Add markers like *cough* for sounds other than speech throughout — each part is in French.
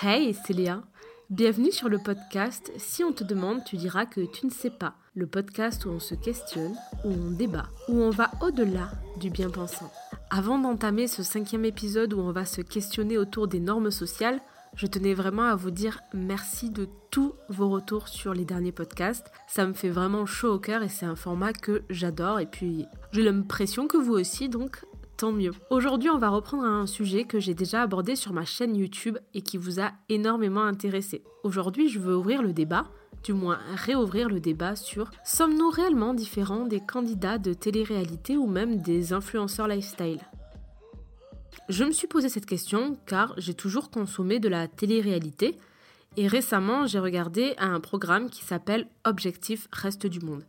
Hey, c'est Léa. Bienvenue sur le podcast Si on te demande, tu diras que tu ne sais pas. Le podcast où on se questionne, où on débat, où on va au-delà du bien-pensant. Avant d'entamer ce cinquième épisode où on va se questionner autour des normes sociales, je tenais vraiment à vous dire merci de tous vos retours sur les derniers podcasts. Ça me fait vraiment chaud au cœur et c'est un format que j'adore. Et puis, j'ai l'impression que vous aussi, donc tant mieux. Aujourd'hui, on va reprendre un sujet que j'ai déjà abordé sur ma chaîne YouTube et qui vous a énormément intéressé. Aujourd'hui, je veux ouvrir le débat, du moins réouvrir le débat sur sommes-nous réellement différents des candidats de télé-réalité ou même des influenceurs lifestyle? Je me suis posé cette question car j'ai toujours consommé de la télé-réalité et récemment, j'ai regardé un programme qui s'appelle Objectif Reste du Monde.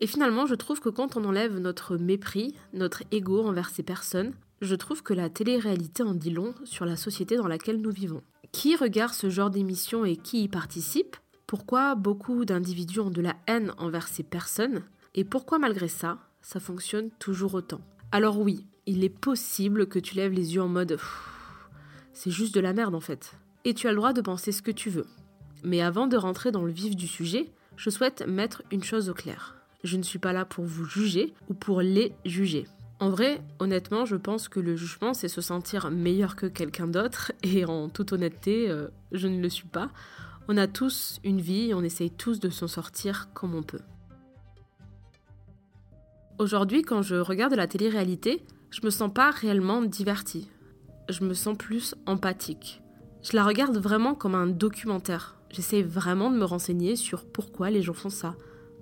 Et finalement, je trouve que quand on enlève notre mépris, notre ego envers ces personnes, je trouve que la télé-réalité en dit long sur la société dans laquelle nous vivons. Qui regarde ce genre d'émission et qui y participe? Pourquoi beaucoup d'individus ont de la haine envers ces personnes? Et pourquoi malgré ça, ça fonctionne toujours autant? Alors oui, il est possible que tu lèves les yeux en mode c'est juste de la merde en fait. Et tu as le droit de penser ce que tu veux. Mais avant de rentrer dans le vif du sujet, je souhaite mettre une chose au clair. Je ne suis pas là pour vous juger ou pour les juger. En vrai, honnêtement, je pense que le jugement, c'est se sentir meilleur que quelqu'un d'autre, *laughs* et en toute honnêteté, euh, je ne le suis pas. On a tous une vie, on essaye tous de s'en sortir comme on peut. Aujourd'hui, quand je regarde la télé-réalité, je me sens pas réellement divertie. Je me sens plus empathique. Je la regarde vraiment comme un documentaire. J'essaie vraiment de me renseigner sur pourquoi les gens font ça,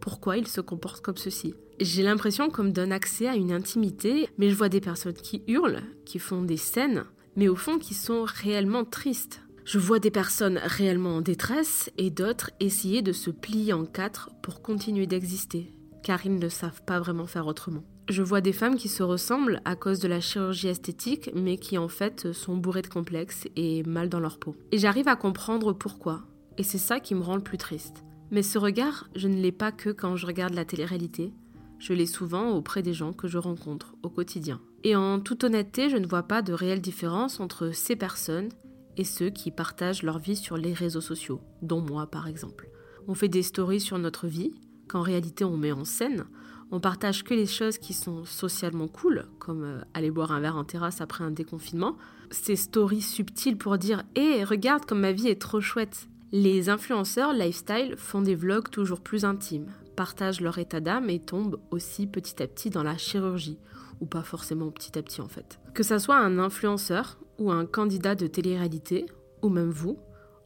pourquoi il se comporte comme ceci. J'ai l'impression qu'on me donne accès à une intimité, mais je vois des personnes qui hurlent, qui font des scènes, mais au fond qui sont réellement tristes. Je vois des personnes réellement en détresse et d'autres essayer de se plier en quatre pour continuer d'exister, car ils ne savent pas vraiment faire autrement. Je vois des femmes qui se ressemblent à cause de la chirurgie esthétique, mais qui en fait sont bourrées de complexes et mal dans leur peau. Et j'arrive à comprendre pourquoi, et c'est ça qui me rend le plus triste. Mais ce regard, je ne l'ai pas que quand je regarde la télé-réalité. Je l'ai souvent auprès des gens que je rencontre au quotidien. Et en toute honnêteté, je ne vois pas de réelle différence entre ces personnes et ceux qui partagent leur vie sur les réseaux sociaux, dont moi par exemple. On fait des stories sur notre vie, qu'en réalité on met en scène. On partage que les choses qui sont socialement cool, comme euh, aller boire un verre en terrasse après un déconfinement. Ces stories subtiles pour dire Hé, regarde comme ma vie est trop chouette. Les influenceurs lifestyle font des vlogs toujours plus intimes, partagent leur état d'âme et tombent aussi petit à petit dans la chirurgie, ou pas forcément petit à petit en fait. Que ça soit un influenceur ou un candidat de télé-réalité, ou même vous,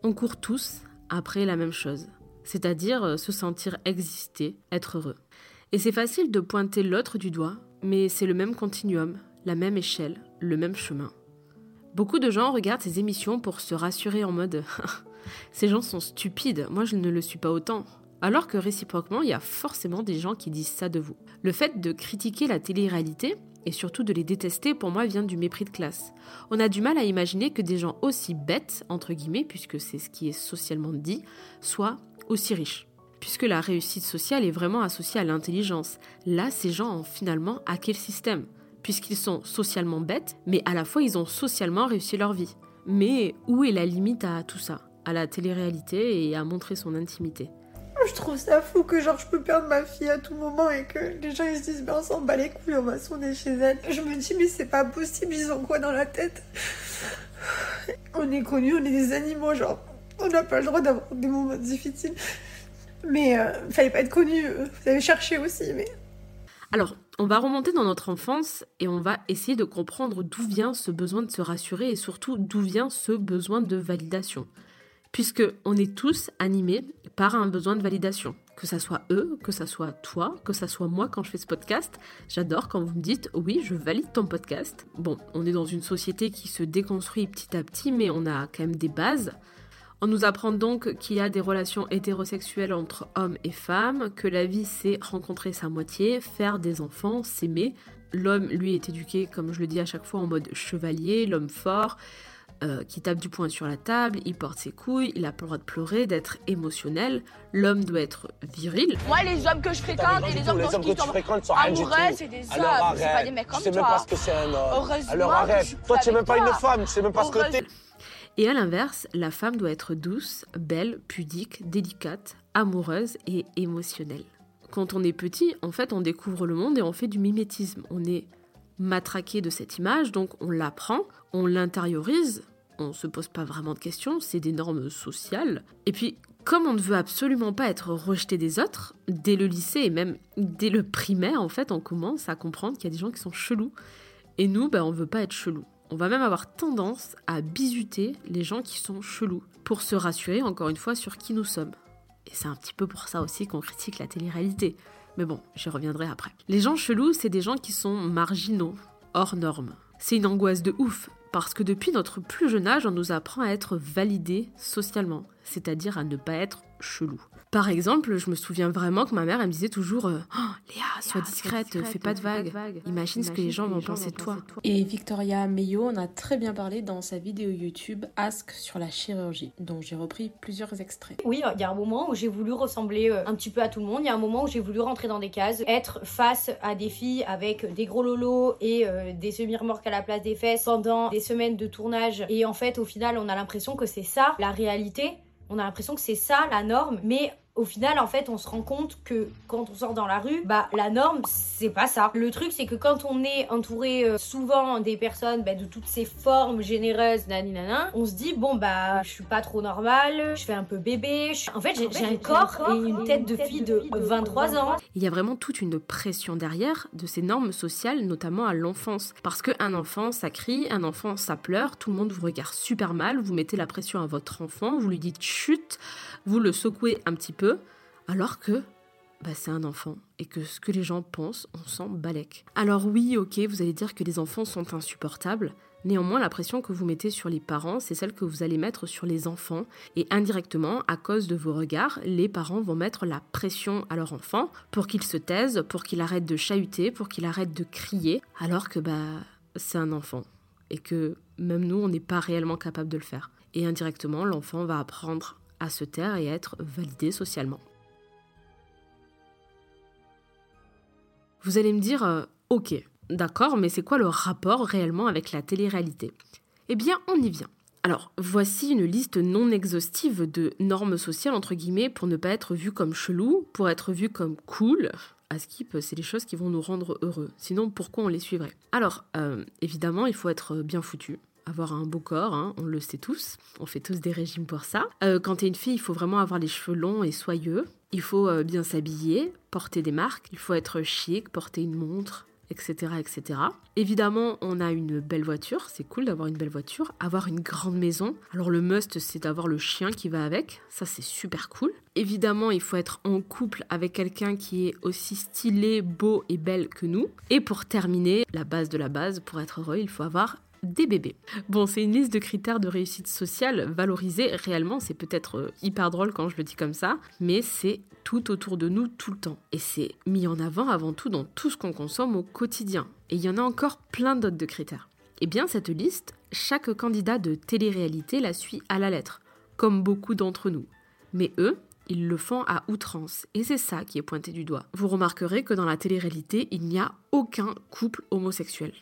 on court tous après la même chose, c'est-à-dire euh, se sentir exister, être heureux. Et c'est facile de pointer l'autre du doigt, mais c'est le même continuum, la même échelle, le même chemin. Beaucoup de gens regardent ces émissions pour se rassurer en mode *laughs* Ces gens sont stupides, moi je ne le suis pas autant. Alors que réciproquement, il y a forcément des gens qui disent ça de vous. Le fait de critiquer la télé-réalité, et surtout de les détester, pour moi vient du mépris de classe. On a du mal à imaginer que des gens aussi bêtes, entre guillemets, puisque c'est ce qui est socialement dit, soient aussi riches. Puisque la réussite sociale est vraiment associée à l'intelligence. Là, ces gens ont finalement hacké le système, puisqu'ils sont socialement bêtes, mais à la fois ils ont socialement réussi leur vie. Mais où est la limite à tout ça? À la télé-réalité et à montrer son intimité. Je trouve ça fou que genre je peux perdre ma fille à tout moment et que les gens ils se disent mais on s'en bat les couilles, on va sonner chez elle. Je me dis mais c'est pas possible, ils ont quoi dans la tête? On est connus, on est des animaux, genre on n'a pas le droit d'avoir des moments difficiles. Mais euh, fallait pas être connu, euh, vous avez cherché aussi, mais... Alors, on va remonter dans notre enfance et on va essayer de comprendre d'où vient ce besoin de se rassurer et surtout d'où vient ce besoin de validation puisque on est tous animés par un besoin de validation. Que ça soit eux, que ça soit toi, que ça soit moi quand je fais ce podcast. J'adore quand vous me dites oui, je valide ton podcast. Bon, on est dans une société qui se déconstruit petit à petit, mais on a quand même des bases. On nous apprend donc qu'il y a des relations hétérosexuelles entre hommes et femmes, que la vie c'est rencontrer sa moitié, faire des enfants, s'aimer. L'homme, lui, est éduqué, comme je le dis à chaque fois, en mode chevalier, l'homme fort, euh, qui tape du poing sur la table, il porte ses couilles, il a pas le droit de pleurer, d'être émotionnel. L'homme doit être viril. Moi, les hommes que je fréquente et les hommes, les hommes que tu fréquentes sont amoureux, c'est des hommes, c'est pas des mecs comme toi. Tu sais même pas ce que c'est un homme. Alors arrête. Toi, tu es même pas une femme, tu sais même pas ce que t'es. Et à l'inverse, la femme doit être douce, belle, pudique, délicate, amoureuse et émotionnelle. Quand on est petit, en fait, on découvre le monde et on fait du mimétisme. On est matraqué de cette image, donc on l'apprend, on l'intériorise, on se pose pas vraiment de questions, c'est des normes sociales. Et puis, comme on ne veut absolument pas être rejeté des autres, dès le lycée et même dès le primaire, en fait, on commence à comprendre qu'il y a des gens qui sont chelous. Et nous, ben, on veut pas être chelous. On va même avoir tendance à bisuter les gens qui sont chelous, pour se rassurer encore une fois sur qui nous sommes. Et c'est un petit peu pour ça aussi qu'on critique la télé-réalité. Mais bon, j'y reviendrai après. Les gens chelous, c'est des gens qui sont marginaux, hors normes. C'est une angoisse de ouf, parce que depuis notre plus jeune âge, on nous apprend à être validé socialement, c'est-à-dire à ne pas être chelou. Par exemple, je me souviens vraiment que ma mère, elle me disait toujours euh, oh, Léa, sois discrète, fais pas de vagues. Imagine ce que les gens vont penser de toi. Et Victoria Meyo en a très bien parlé dans sa vidéo YouTube Ask sur la chirurgie, dont j'ai repris plusieurs extraits. Oui, il y a un moment où j'ai voulu ressembler euh, un petit peu à tout le monde. Il y a un moment où j'ai voulu rentrer dans des cases, être face à des filles avec des gros lolos et euh, des semi-remorques à la place des fesses pendant des semaines de tournage. Et en fait, au final, on a l'impression que c'est ça la réalité. On a l'impression que c'est ça la norme, mais au final, en fait, on se rend compte que quand on sort dans la rue, bah la norme, c'est pas ça. Le truc, c'est que quand on est entouré euh, souvent des personnes bah, de toutes ces formes généreuses, naninana, on se dit bon bah je suis pas trop normale, je fais un peu bébé. En fait, j'ai un corps et une tête de fille de 23 ans. Il y a vraiment toute une pression derrière de ces normes sociales, notamment à l'enfance, parce qu'un enfant ça crie, un enfant ça pleure, tout le monde vous regarde super mal, vous mettez la pression à votre enfant, vous lui dites chut, vous le secouez un petit peu alors que bah, c'est un enfant et que ce que les gens pensent, on s'en balèque. Alors oui, ok, vous allez dire que les enfants sont insupportables. Néanmoins, la pression que vous mettez sur les parents, c'est celle que vous allez mettre sur les enfants. Et indirectement, à cause de vos regards, les parents vont mettre la pression à leur enfant pour qu'il se taise, pour qu'il arrête de chahuter, pour qu'il arrête de crier, alors que bah c'est un enfant. Et que même nous, on n'est pas réellement capable de le faire. Et indirectement, l'enfant va apprendre à se taire et être validé socialement. Vous allez me dire, euh, ok, d'accord, mais c'est quoi le rapport réellement avec la télé-réalité? Eh bien, on y vient. Alors, voici une liste non exhaustive de normes sociales, entre guillemets, pour ne pas être vu comme chelou, pour être vu comme cool. À skip, c'est les choses qui vont nous rendre heureux. Sinon, pourquoi on les suivrait? Alors, euh, évidemment, il faut être bien foutu avoir un beau corps, hein, on le sait tous, on fait tous des régimes pour ça. Euh, quand t'es une fille, il faut vraiment avoir les cheveux longs et soyeux. Il faut euh, bien s'habiller, porter des marques, il faut être chic, porter une montre, etc., etc. Évidemment, on a une belle voiture, c'est cool d'avoir une belle voiture. Avoir une grande maison, alors le must, c'est d'avoir le chien qui va avec, ça c'est super cool. Évidemment, il faut être en couple avec quelqu'un qui est aussi stylé, beau et belle que nous. Et pour terminer, la base de la base, pour être heureux, il faut avoir des bébés. Bon, c'est une liste de critères de réussite sociale valorisés réellement, c'est peut-être euh, hyper drôle quand je le dis comme ça, mais c'est tout autour de nous tout le temps. Et c'est mis en avant avant tout dans tout ce qu'on consomme au quotidien. Et il y en a encore plein d'autres de critères. Eh bien, cette liste, chaque candidat de télé-réalité la suit à la lettre, comme beaucoup d'entre nous. Mais eux, ils le font à outrance, et c'est ça qui est pointé du doigt. Vous remarquerez que dans la télé-réalité, il n'y a aucun couple homosexuel.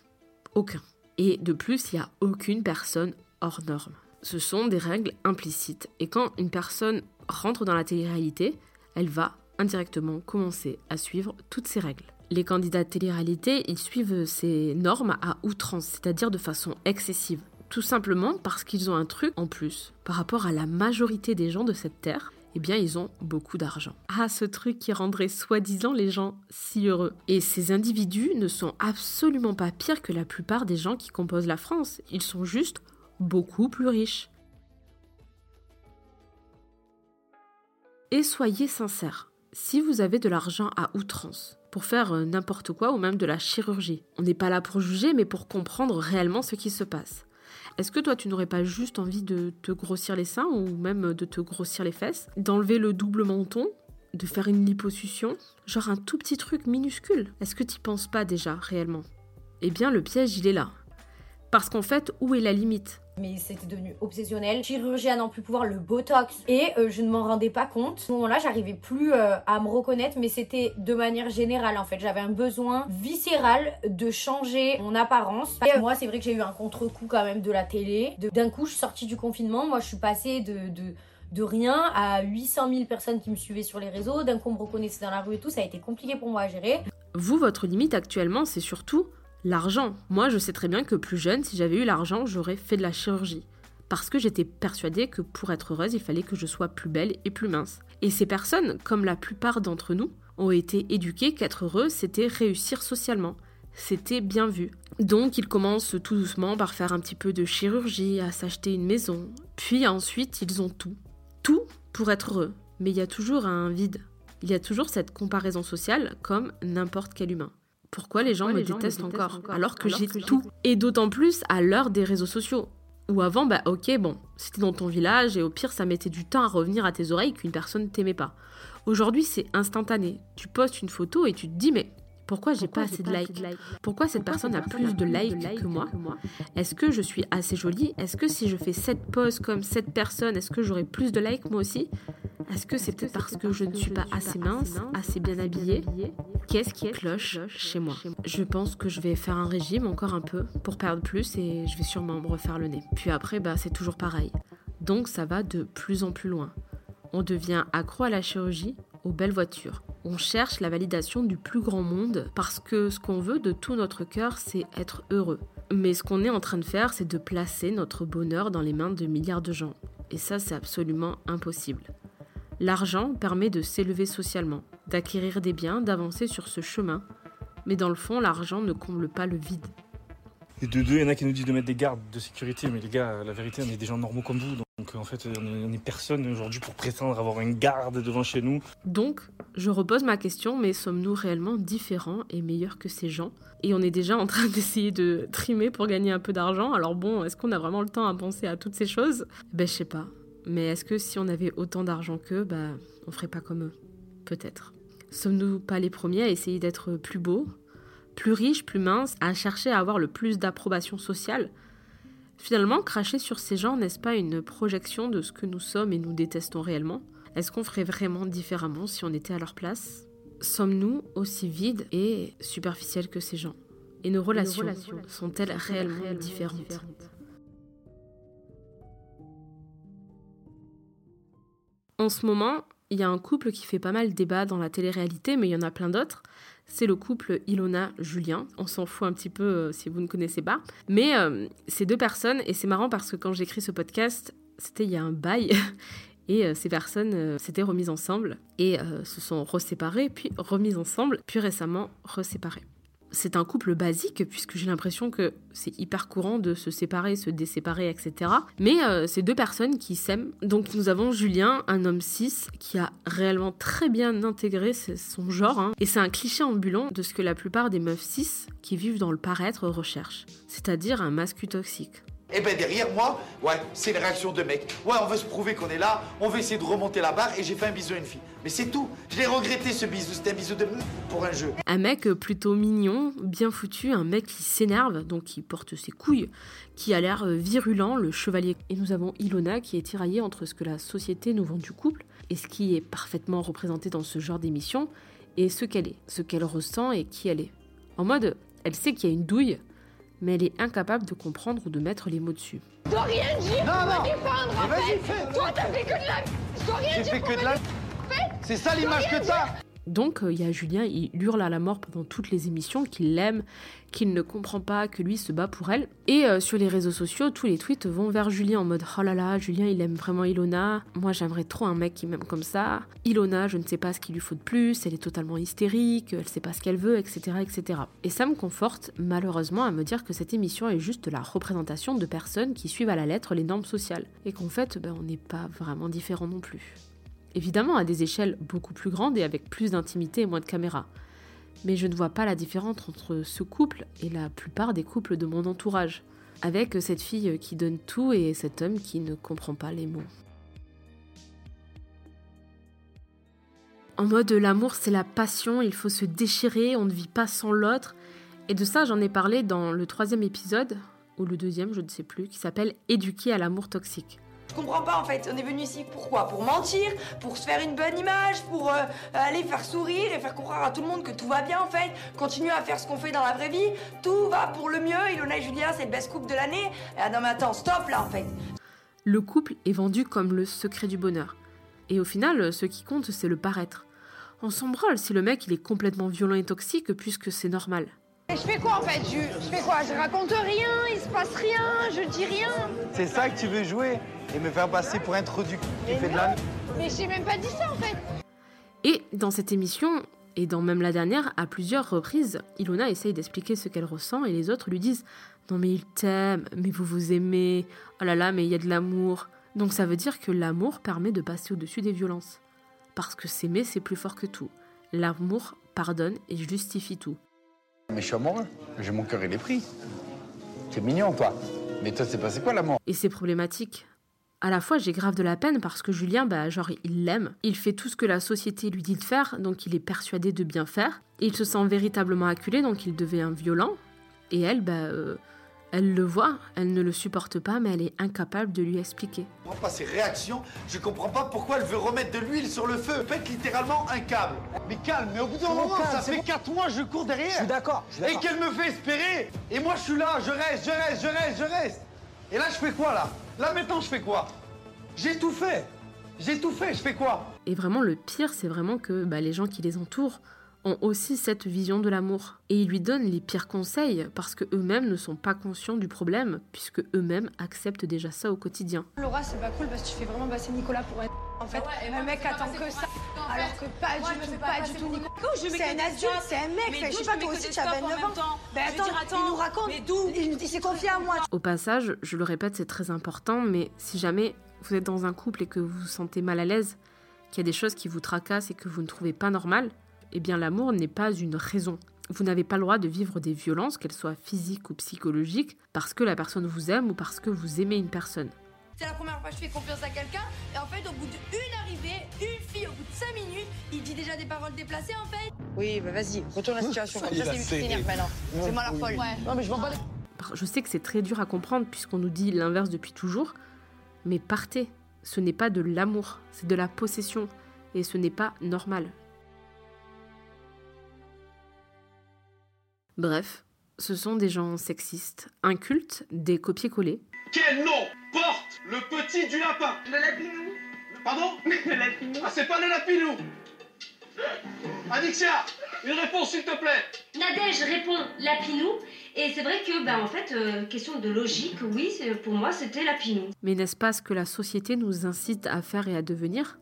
Aucun. Et de plus, il n'y a aucune personne hors norme. Ce sont des règles implicites. Et quand une personne rentre dans la télé-réalité, elle va indirectement commencer à suivre toutes ces règles. Les candidats de télé-réalité, ils suivent ces normes à outrance, c'est-à-dire de façon excessive. Tout simplement parce qu'ils ont un truc en plus par rapport à la majorité des gens de cette terre, eh bien ils ont beaucoup d'argent. Ah, ce truc qui rendrait soi-disant les gens si heureux. Et ces individus ne sont absolument pas pires que la plupart des gens qui composent la France. Ils sont juste beaucoup plus riches. Et soyez sincères, si vous avez de l'argent à outrance, pour faire euh, n'importe quoi ou même de la chirurgie, on n'est pas là pour juger mais pour comprendre réellement ce qui se passe. Est-ce que toi, tu n'aurais pas juste envie de te grossir les seins ou même de te grossir les fesses, d'enlever le double menton, de faire une liposuction, genre un tout petit truc minuscule? Est-ce que tu penses pas déjà réellement? Eh bien, le piège, il est là. Parce qu'en fait, où est la limite? Mais c'était devenu obsessionnel. Chirurgie à n'en plus pouvoir, le botox, et euh, je ne m'en rendais pas compte. À ce moment-là, j'arrivais plus euh, à me reconnaître, mais c'était de manière générale en fait. J'avais un besoin viscéral de changer mon apparence. Euh, moi, c'est vrai que j'ai eu un contre-coup quand même de la télé. D'un coup, je suis sortie du confinement. Moi, je suis passée de, de de rien à 800 000 personnes qui me suivaient sur les réseaux, d'un coup on me reconnaissait dans la rue et tout, ça a été compliqué pour moi à gérer. Vous, votre limite actuellement, c'est surtout l'argent. Moi, je sais très bien que plus jeune, si j'avais eu l'argent, j'aurais fait de la chirurgie. Parce que j'étais persuadée que pour être heureuse, il fallait que je sois plus belle et plus mince. Et ces personnes, comme la plupart d'entre nous, ont été éduquées qu'être heureux, c'était réussir socialement. C'était bien vu. Donc ils commencent tout doucement par faire un petit peu de chirurgie, à s'acheter une maison. Puis ensuite, ils ont tout. Tout pour être heureux. Mais il y a toujours un vide. Il y a toujours cette comparaison sociale comme n'importe quel humain pourquoi les gens, me, détestent encore, alors que j'ai tout. Et d'autant plus à l'heure des réseaux sociaux. Ou avant, bah ok, bon, c'était dans ton village et au pire, ça mettait du temps à revenir à tes oreilles qu'une personne t'aimait pas. Aujourd'hui, c'est instantané. Tu postes une photo et tu te dis, mais pourquoi j'ai pas assez de likes Pourquoi cette personne a plus de likes que moi Est-ce que je suis assez jolie Est-ce que si je fais cette pose comme cette personne, est-ce que j'aurai plus de likes moi aussi Est-ce que c'est peut-être parce que je ne suis pas assez mince, assez bien habillée Qu'est-ce qui cloche chez moi? Je pense que je vais faire un régime encore un peu pour perdre plus et je vais sûrement me refaire le nez. Puis après, bah, c'est toujours pareil. Donc ça va de plus en plus loin. On devient accro à la chirurgie, aux belles voitures. On cherche la validation du plus grand monde parce que ce qu'on veut de tout notre cœur, c'est être heureux. Mais ce qu'on est en train de faire, c'est de placer notre bonheur dans les mains de milliards de gens. Et ça, c'est absolument impossible. L'argent permet de s'élever socialement, d'acquérir des biens, d'avancer sur ce chemin. Mais dans le fond, l'argent ne comble pas le vide. Et de deux, il y en a qui nous disent de mettre des gardes de sécurité, mais les gars, la vérité, on est des gens normaux comme vous, donc en fait, on n'est personne aujourd'hui pour prétendre avoir une garde devant chez nous. Donc, je repose ma question, mais sommes-nous réellement différents et meilleurs que ces gens? Et on est déjà en train *laughs* d'essayer de trimer pour gagner un peu d'argent. Alors bon, est-ce qu'on a vraiment le temps à penser à toutes ces choses? Ben je sais pas. Mais est-ce que si on avait autant d'argent qu'eux, ben on ferait pas comme eux? Peut-être. Sommes-nous pas les premiers à essayer d'être plus beaux, plus riches, plus minces, à chercher à avoir le plus d'approbation sociale? Finalement, cracher sur ces gens, n'est-ce pas une projection de ce que nous sommes et nous détestons réellement? Est-ce qu'on ferait vraiment différemment si on était à leur place? Sommes-nous aussi vides et superficiels que ces gens? Et nos relations, sont-elles réellement, différentes? En ce moment, il y a un couple qui fait pas mal débat dans la télé-réalité, mais il y en a plein d'autres. C'est le couple Ilona-Julien. On s'en fout un petit peu euh, si vous ne connaissez pas. Mais euh, ces deux personnes, et c'est marrant parce que quand j'écris ce podcast, c'était il y a un bail. *laughs* Et euh, ces personnes s'étaient remises ensemble et se sont reséparées, puis remises ensemble, puis récemment reséparées c'est un couple basique, puisque j'ai l'impression que c'est hyper courant de se séparer, se déséparer, etc. Mais euh, c'est deux personnes qui s'aiment. Donc nous avons Julien, un homme cis, qui a réellement très bien intégré son genre. Hein. Et c'est un cliché ambulant de ce que la plupart des meufs cis qui vivent dans le paraître recherchent, c'est-à-dire un masque toxique. Et eh ben derrière moi, ouais, c'est une réaction de mec. Ouais, on veut se prouver qu'on est là, on veut essayer de remonter la barre et j'ai fait un bisou à une fille. Mais c'est tout. Je l'ai regretté ce bisou, c'était un bisou de pour un jeu. Un mec plutôt mignon, bien foutu, un mec qui s'énerve, donc qui porte ses couilles, qui a l'air virulent, le chevalier. Et nous avons Ilona qui est tiraillée entre ce que la société nous vend du couple et ce qui est parfaitement représenté dans ce genre d'émission et ce qu'elle est, ce qu'elle ressent et qui elle est. En mode, elle sait qu'il y a une douille, mais elle est incapable de comprendre ou de mettre les mots dessus. Je dois rien dire non, non. défendre en fait. Toi t'as fait que de la... Je dois rien dire fait que de la... C'est ça l'image que t'as donc euh, il y a Julien, il hurle à la mort pendant toutes les émissions qu'il l'aime, qu'il ne comprend pas, que lui se bat pour elle. Et euh, sur les réseaux sociaux, tous les tweets vont vers Julien en mode oh là là, Julien il aime vraiment Ilona. Moi j'aimerais trop un mec qui m'aime comme ça. Ilona, je ne sais pas ce qu'il lui faut de plus, elle est totalement hystérique, elle sait pas ce qu'elle veut, etc., etc. Et ça me conforte malheureusement à me dire que cette émission est juste la représentation de personnes qui suivent à la lettre les normes sociales et qu'en fait ben, on n'est pas vraiment différents non plus évidemment à des échelles beaucoup plus grandes et avec plus d'intimité et moins de caméras. Mais je ne vois pas la différence entre ce couple et la plupart des couples de mon entourage, avec cette fille qui donne tout et cet homme qui ne comprend pas les mots. En mode l'amour c'est la passion, il faut se déchirer, on ne vit pas sans l'autre. Et de ça j'en ai parlé dans le troisième épisode, ou le deuxième, je ne sais plus, qui s'appelle Éduquer à l'amour toxique. Je comprends pas en fait, on est venu ici pourquoi? Pour mentir, pour se faire une bonne image, pour euh, aller faire sourire et faire croire à tout le monde que tout va bien en fait, continuer à faire ce qu'on fait dans la vraie vie, tout va pour le mieux, Ilona et Julien c'est le best couple de l'année. Ah non mais attends, stop là en fait. Le couple est vendu comme le secret du bonheur. Et au final, ce qui compte, c'est le paraître. On s'en branle si le mec il est complètement violent et toxique puisque c'est normal. Et je fais quoi en fait? Je, je fais quoi? Je raconte rien, il se passe rien, je dis rien. C'est ça que tu veux jouer? Et me faire passer pour introduit qui fait de la... Mais j'ai même pas dit ça en fait. Et dans cette émission, et dans même la dernière, à plusieurs reprises, Ilona essaye d'expliquer ce qu'elle ressent et les autres lui disent Non mais il t'aime, mais vous vous aimez, oh là là, mais il y a de l'amour. Donc ça veut dire que l'amour permet de passer au-dessus des violences. Parce que s'aimer, c'est plus fort que tout. L'amour pardonne et justifie tout. Mais je suis amoureux. J'ai mon cœur, il est pris. T'es mignon, toi. Mais toi, c'est passé quoi l'amour? Et c'est problématique. À la fois, j'ai grave de la peine parce que Julien, bah, genre, il l'aime. Il fait tout ce que la société lui dit de faire, donc il est persuadé de bien faire. Et il se sent véritablement acculé, donc il devient violent. Et elle, bah, euh, elle le voit, elle ne le supporte pas, mais elle est incapable de lui expliquer. Je comprends pas ses réactions, je comprends pas pourquoi elle veut remettre de l'huile sur le feu. Pète littéralement un câble. Mais calme, mais au bout d'un moment, ça fait 4 mois, je cours derrière. Je suis d'accord. Et qu'elle me fait espérer. Et moi, je suis là, je reste, je reste, je reste, je reste. Et là, je fais quoi, là? Là, maintenant, je fais quoi? J'ai tout fait. J'ai tout fait, je fais quoi? Et vraiment, le pire, c'est vraiment que bah, les gens qui les entourent ont aussi cette vision de l'amour. Et ils lui donnent les pires conseils parce que eux-mêmes ne sont pas conscients du problème, puisque eux-mêmes acceptent déjà ça au quotidien. Laura, c'est pas cool parce que tu fais vraiment passer Nicolas pour un. En fait, le mec attend que ça. Alors que pas du tout, pas du tout. C'est un adulte, c'est un mec. Je sais pas, toi aussi, tu as 29 ans. Ben attends, il nous raconte. Il, il s'est confié à moi? Au passage, je le répète, c'est très important, mais si jamais vous êtes dans un couple et que vous vous sentez mal à l'aise, qu'il y a des choses qui vous tracassent et que vous ne trouvez pas normales, eh bien l'amour n'est pas une raison. Vous n'avez pas le droit de vivre des violences, qu'elles soient physiques ou psychologiques, parce que la personne vous aime ou parce que vous aimez une personne. C'est la première fois que je fais confiance à quelqu'un et en fait au bout d'une arrivée, une fille au bout de 5 minutes, il dit déjà des paroles déplacées en fait. Oui, bah vas-y, retourne la situation. Comme ça, c'est lui qui s'énerve maintenant. C'est moi la folle. Non, mais je m'en bats les Je sais que c'est très dur à comprendre puisqu'on nous dit l'inverse depuis toujours, mais partez. Ce n'est pas de l'amour, c'est de la possession. Et ce n'est pas normal. Bref, ce sont des gens sexistes, incultes, des copier-coller. Quel nom porte le petit du lapin Le lapinou. Pardon *laughs* Le lapinou. Ah, c'est pas le lapinou Adixia, une réponse s'il te plaît Nadège répond Lapinou. Et c'est vrai que, bah, en fait, euh, question de logique, oui, pour moi, c'était Lapinou. Mais n'est-ce pas ce que la société nous incite à faire et à devenir?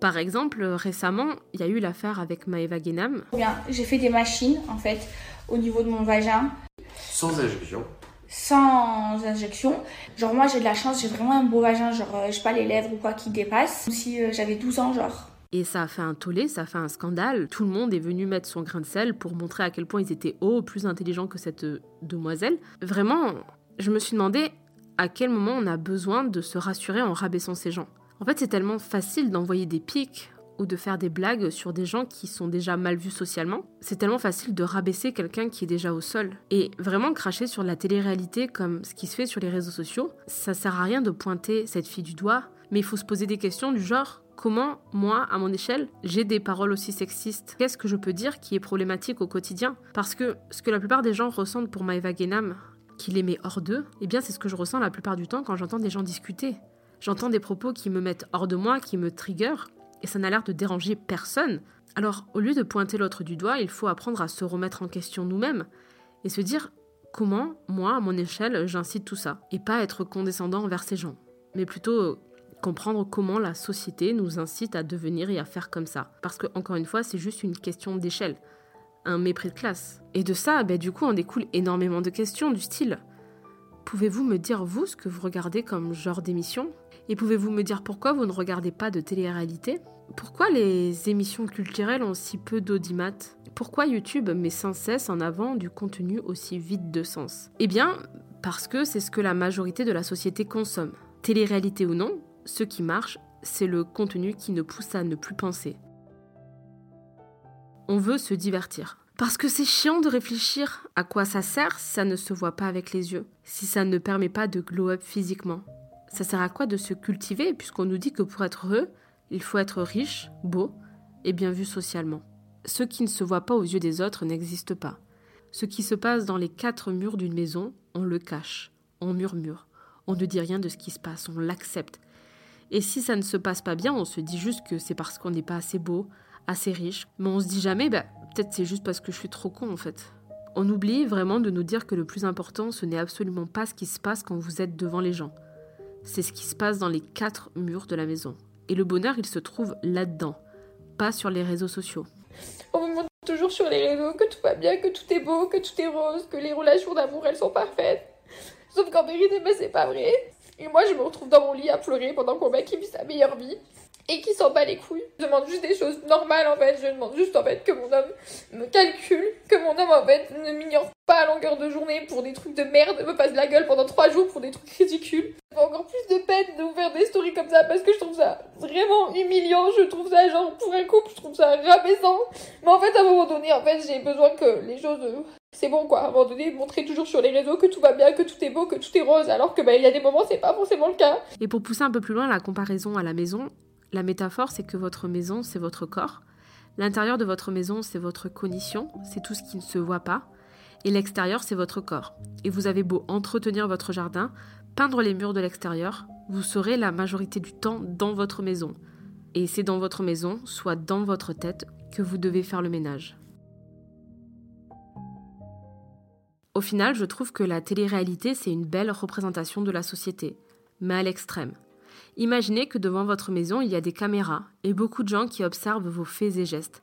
Par exemple, récemment, il y a eu l'affaire avec Maeva Genam. Bien, j'ai fait des machines en fait au niveau de mon vagin Sans injection. Sans injection. Genre moi j'ai de la chance, j'ai vraiment un beau vagin, genre euh, j'ai pas les lèvres ou quoi qui dépassent. Si euh, j'avais 12 ans genre. Et ça a fait un tollé, ça a fait un scandale. Tout le monde est venu mettre son grain de sel pour montrer à quel point ils étaient oh, plus intelligents que cette euh, demoiselle. Vraiment, je me suis demandé à quel moment on a besoin de se rassurer en rabaissant ces gens. En fait, c'est tellement facile d'envoyer des pics ou de faire des blagues sur des gens qui sont déjà mal vus socialement. C'est tellement facile de rabaisser quelqu'un qui est déjà au sol. Et vraiment cracher sur la télé-réalité comme ce qui se fait sur les réseaux sociaux, ça sert à rien de pointer cette fille du doigt, mais il faut se poser des questions du genre comment, moi, à mon échelle, j'ai des paroles aussi sexistes? Qu'est-ce que je peux dire qui est problématique au quotidien? Parce que ce que la plupart des gens ressentent pour Maeva Genam, qui les met hors d'eux, eh bien c'est ce que je ressens la plupart du temps quand j'entends des gens discuter. J'entends des propos qui me mettent hors de moi, qui me triggerent, et ça n'a l'air de déranger personne. Alors, au lieu de pointer l'autre du doigt, il faut apprendre à se remettre en question nous-mêmes et se dire comment, moi, à mon échelle, j'incite tout ça, et pas être condescendant envers ces gens, mais plutôt comprendre comment la société nous incite à devenir et à faire comme ça. Parce que, encore une fois, c'est juste une question d'échelle, un mépris de classe. Et de ça, ben, du coup, en découle énormément de questions du style Pouvez-vous me dire, vous, ce que vous regardez comme genre d'émission? Et pouvez-vous me dire pourquoi vous ne regardez pas de télé-réalité? Pourquoi les émissions culturelles ont si peu d'audimat? Pourquoi YouTube met sans cesse en avant du contenu aussi vide de sens? Eh bien, parce que c'est ce que la majorité de la société consomme. Télé-réalité ou non, ce qui marche, c'est le contenu qui nous pousse à ne plus penser. On veut se divertir. Parce que c'est chiant de réfléchir à quoi ça sert si ça ne se voit pas avec les yeux, si ça ne permet pas de glow up physiquement. Ça sert à quoi de se cultiver puisqu'on nous dit que pour être heureux, il faut être riche, beau et bien vu socialement. Ce qui ne se voit pas aux yeux des autres n'existe pas. Ce qui se passe dans les quatre murs d'une maison, on le cache, on murmure, on ne dit rien de ce qui se passe, on l'accepte. Et si ça ne se passe pas bien, on se dit juste que c'est parce qu'on n'est pas assez beau, assez riche, mais on se dit jamais, bah, peut-être c'est juste parce que je suis trop con en fait. On oublie vraiment de nous dire que le plus important, ce n'est absolument pas ce qui se passe quand vous êtes devant les gens. C'est ce qui se passe dans les quatre murs de la maison. Et le bonheur, il se trouve là-dedans, pas sur les réseaux sociaux. On me montre toujours sur les réseaux que tout va bien, que tout est beau, que tout est rose, que les relations d'amour, elles sont parfaites. Sauf qu'en vérité, mais c'est pas vrai. Et moi, je me retrouve dans mon lit à pleurer pendant qu'on mec vit sa meilleure vie et qui s'en bat les couilles. Je demande juste des choses normales en fait. Je demande juste en fait que mon homme me calcule, que mon homme en fait ne m'ignore pas à longueur de journée pour des trucs de merde, me passe la gueule pendant trois jours pour des trucs ridicules. J'ai encore plus de peine de vous faire des stories comme ça parce que je trouve ça vraiment humiliant. Je trouve ça genre pour un couple, je trouve ça rabaissant. Mais en fait, à un moment donné, en fait, j'ai besoin que les choses c'est bon quoi, à un moment donné, montrer toujours sur les réseaux que tout va bien, que tout est beau, que tout est rose, alors que bah, il y a des moments c'est pas forcément le cas. Et pour pousser un peu plus loin la comparaison à la maison, la métaphore, c'est que votre maison, c'est votre corps. L'intérieur de votre maison, c'est votre cognition, c'est tout ce qui ne se voit pas. Et l'extérieur, c'est votre corps. Et vous avez beau entretenir votre jardin, peindre les murs de l'extérieur, vous serez la majorité du temps dans votre maison. Et c'est dans votre maison, soit dans votre tête, que vous devez faire le ménage. Au final, je trouve que la télé-réalité, c'est une belle représentation de la société, mais à l'extrême. Imaginez que devant votre maison, il y a des caméras et beaucoup de gens qui observent vos faits et gestes.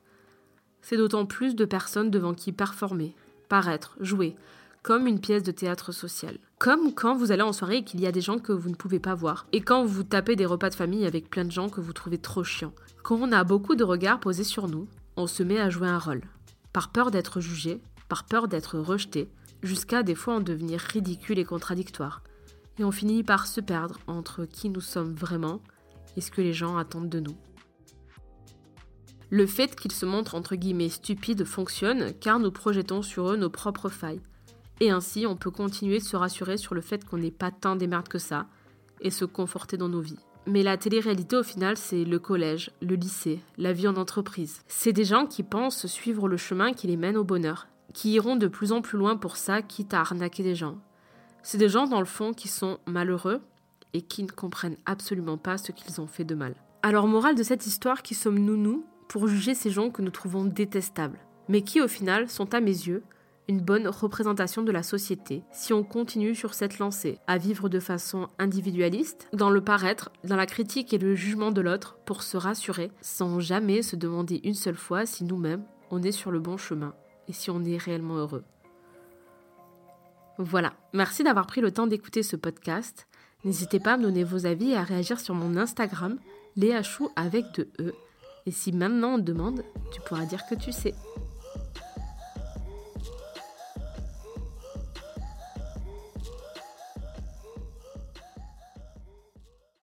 C'est d'autant plus de personnes devant qui performer, paraître, jouer, comme une pièce de théâtre social. Comme quand vous allez en soirée et qu'il y a des gens que vous ne pouvez pas voir. Et quand vous tapez des repas de famille avec plein de gens que vous trouvez trop chiants. Quand on a beaucoup de regards posés sur nous, on se met à jouer un rôle. Par peur d'être jugé, par peur d'être rejeté, jusqu'à des fois en devenir ridicule et contradictoire et on finit par se perdre entre qui nous sommes vraiment et ce que les gens attendent de nous. Le fait qu'ils se montrent entre guillemets stupides fonctionne car nous projetons sur eux nos propres failles. Et ainsi, on peut continuer de se rassurer sur le fait qu'on n'est pas tant des merdes que ça et se conforter dans nos vies. Mais la télé-réalité, au final, c'est le collège, le lycée, la vie en entreprise. C'est des gens qui pensent suivre le chemin qui les mène au bonheur, qui iront de plus en plus loin pour ça, quitte à arnaquer des gens, c'est des gens dans le fond qui sont malheureux et qui ne comprennent absolument pas ce qu'ils ont fait de mal. Alors morale de cette histoire, qui sommes-nous nous pour juger ces gens que nous trouvons détestables, mais qui au final sont à mes yeux une bonne représentation de la société si on continue sur cette lancée, à vivre de façon individualiste, dans le paraître, dans la critique et le jugement de l'autre, pour se rassurer, sans jamais se demander une seule fois si nous-mêmes on est sur le bon chemin et si on est réellement heureux. Voilà, merci d'avoir pris le temps d'écouter ce podcast. N'hésitez pas à me donner vos avis et à réagir sur mon Instagram, Léa Chou avec de E. Et si maintenant on demande, tu pourras dire que tu sais.